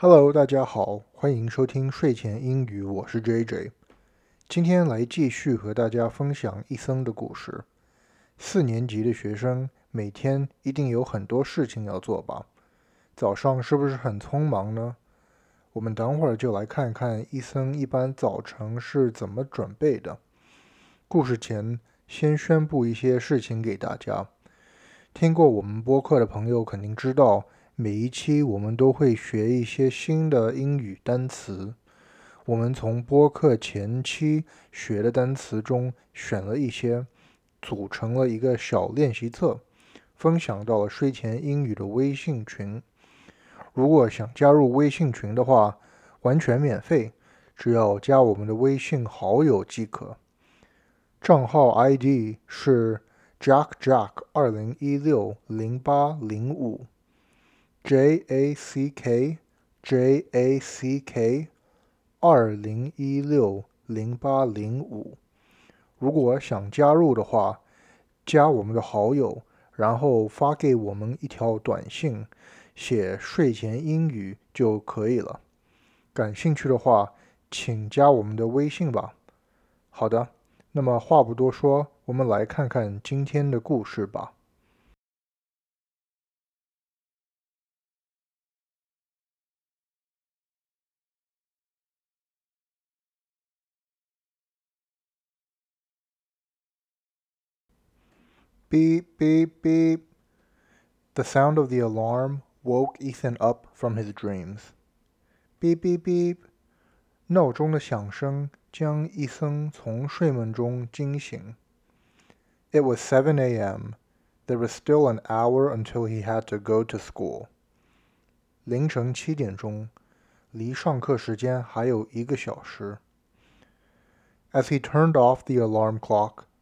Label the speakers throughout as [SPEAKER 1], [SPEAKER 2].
[SPEAKER 1] Hello，大家好，欢迎收听睡前英语，我是 JJ。今天来继续和大家分享一生的故事。四年级的学生每天一定有很多事情要做吧？早上是不是很匆忙呢？我们等会儿就来看看一生一般早晨是怎么准备的。故事前先宣布一些事情给大家。听过我们播客的朋友肯定知道。每一期我们都会学一些新的英语单词。我们从播客前期学的单词中选了一些，组成了一个小练习册，分享到了睡前英语的微信群。如果想加入微信群的话，完全免费，只要加我们的微信好友即可。账号 ID 是 JackJack 二零一六零八零五。Jack，Jack，二零一六零八零五。如果想加入的话，加我们的好友，然后发给我们一条短信，写睡前英语就可以了。感兴趣的话，请加我们的微信吧。好的，那么话不多说，我们来看看今天的故事吧。beep, beep, beep. The sound of the alarm woke Ethan up from his dreams. Beep, beep, beep. 闹钟的响声将伊森从睡梦中惊醒。It was 7 a.m. There was still an hour until he had to go to school. 凌晨七点钟，离上课时间还有一个小时。As he turned off the alarm clock,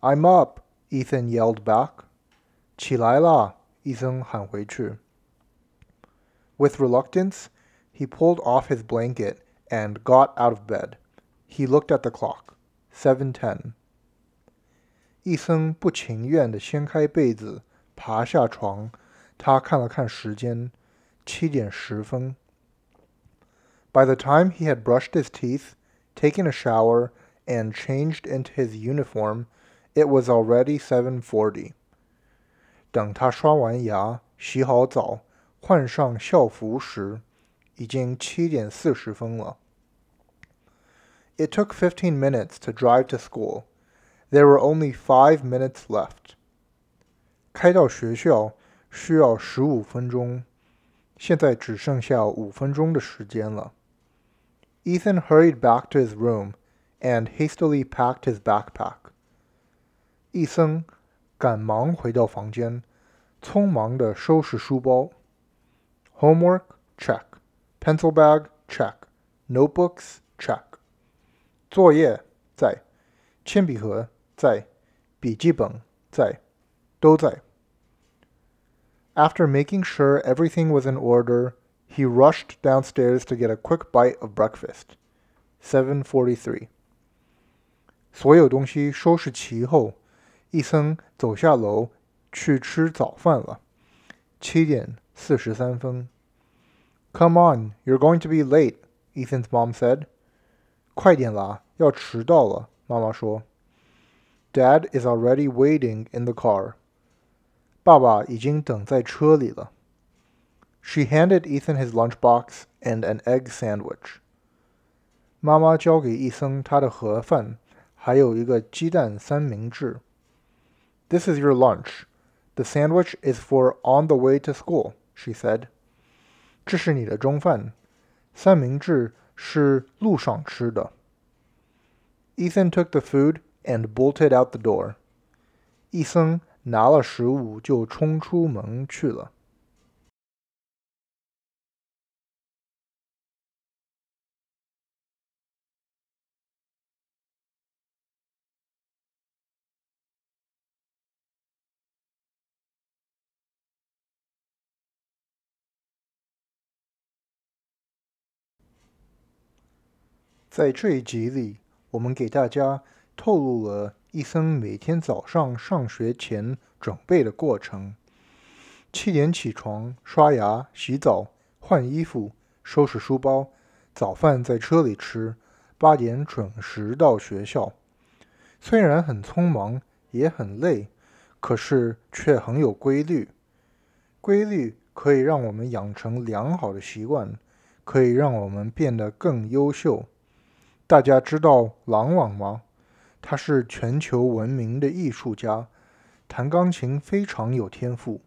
[SPEAKER 1] I'm up, Ethan yelled back. 起来啦, Ethan 喊回去. With reluctance, he pulled off his blanket and got out of bed. He looked at the clock. 7.10. By the time he had brushed his teeth, taken a shower, and changed into his uniform, it was already seven forty。等他刷完牙、洗好澡、换上校服时，已经七点四十分了。It took fifteen minutes to drive to school. There were only five minutes left. Ethan hurried back to his room and hastily packed his backpack. 一僧赶忙回到房间，匆忙地收拾书包。Homework check, pencil bag check, notebooks check。作业在，铅笔盒在，笔记本在，都在。After making sure everything was in order, he rushed downstairs to get a quick bite of breakfast. 7:43. 所有东西收拾齐后。伊森走下楼去吃早饭了。七点四十三分。Come on, you're going to be late, Ethan's mom said. 快点啦，要迟到了，妈妈说。Dad is already waiting in the car. 爸爸已经等在车里了。She handed Ethan his lunchbox and an egg sandwich. 妈妈交给伊森他的盒饭，还有一个鸡蛋三明治。this is your lunch. The sandwich is for on the way to school, she said. 这是你的中饭。三明治是路上吃的。Ethan took the food and bolted out the door. 医生拿了食物就冲出门去了。在这一集里，我们给大家透露了伊森每天早上上学前准备的过程：七点起床、刷牙、洗澡、换衣服、收拾书包，早饭在车里吃，八点准时到学校。虽然很匆忙，也很累，可是却很有规律。规律可以让我们养成良好的习惯，可以让我们变得更优秀。大家知道郎朗吗？他是全球闻名的艺术家，弹钢琴非常有天赋。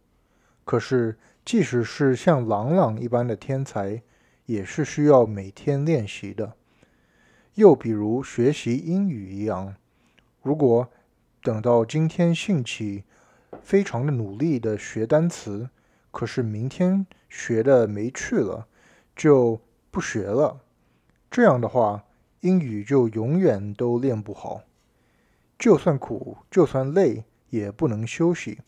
[SPEAKER 1] 可是，即使是像郎朗一般的天才，也是需要每天练习的。又比如学习英语一样，如果等到今天兴起，非常的努力的学单词，可是明天学的没趣了，就不学了。这样的话。英语就永远都练不好，就算苦，就算累，也不能休息，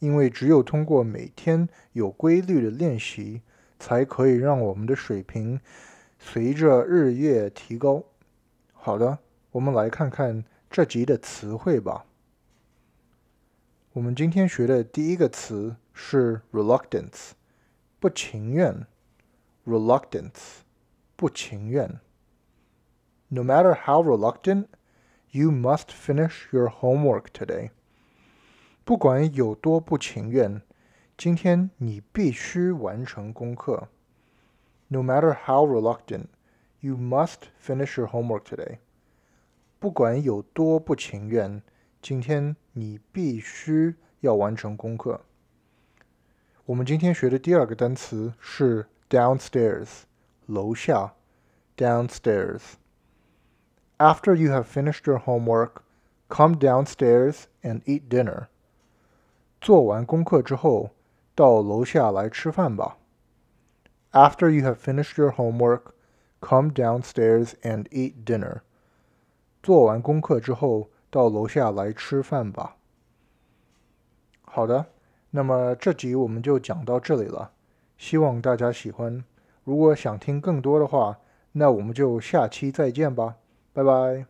[SPEAKER 1] 因为只有通过每天有规律的练习，才可以让我们的水平随着日月提高。好的，我们来看看这集的词汇吧。我们今天学的第一个词是 “reluctance”，不情愿。reluctance，不情愿。no matter how reluctant, you must finish your homework today. 不管有多不情愿，今天你必须完成功课。No matter how reluctant, you must finish your homework today. 不管有多不情愿，今天你必须要完成功课。我们今天学的第二个单词是 downstairs，楼下，downstairs。After you have finished your homework, come downstairs and eat dinner. 做完功课之后，到楼下来吃饭吧。After you have finished your homework, come downstairs and eat dinner. 做完功课之后，到楼下来吃饭吧。好的，那么这集我们就讲到这里了，希望大家喜欢。如果想听更多的话，那我们就下期再见吧。拜拜。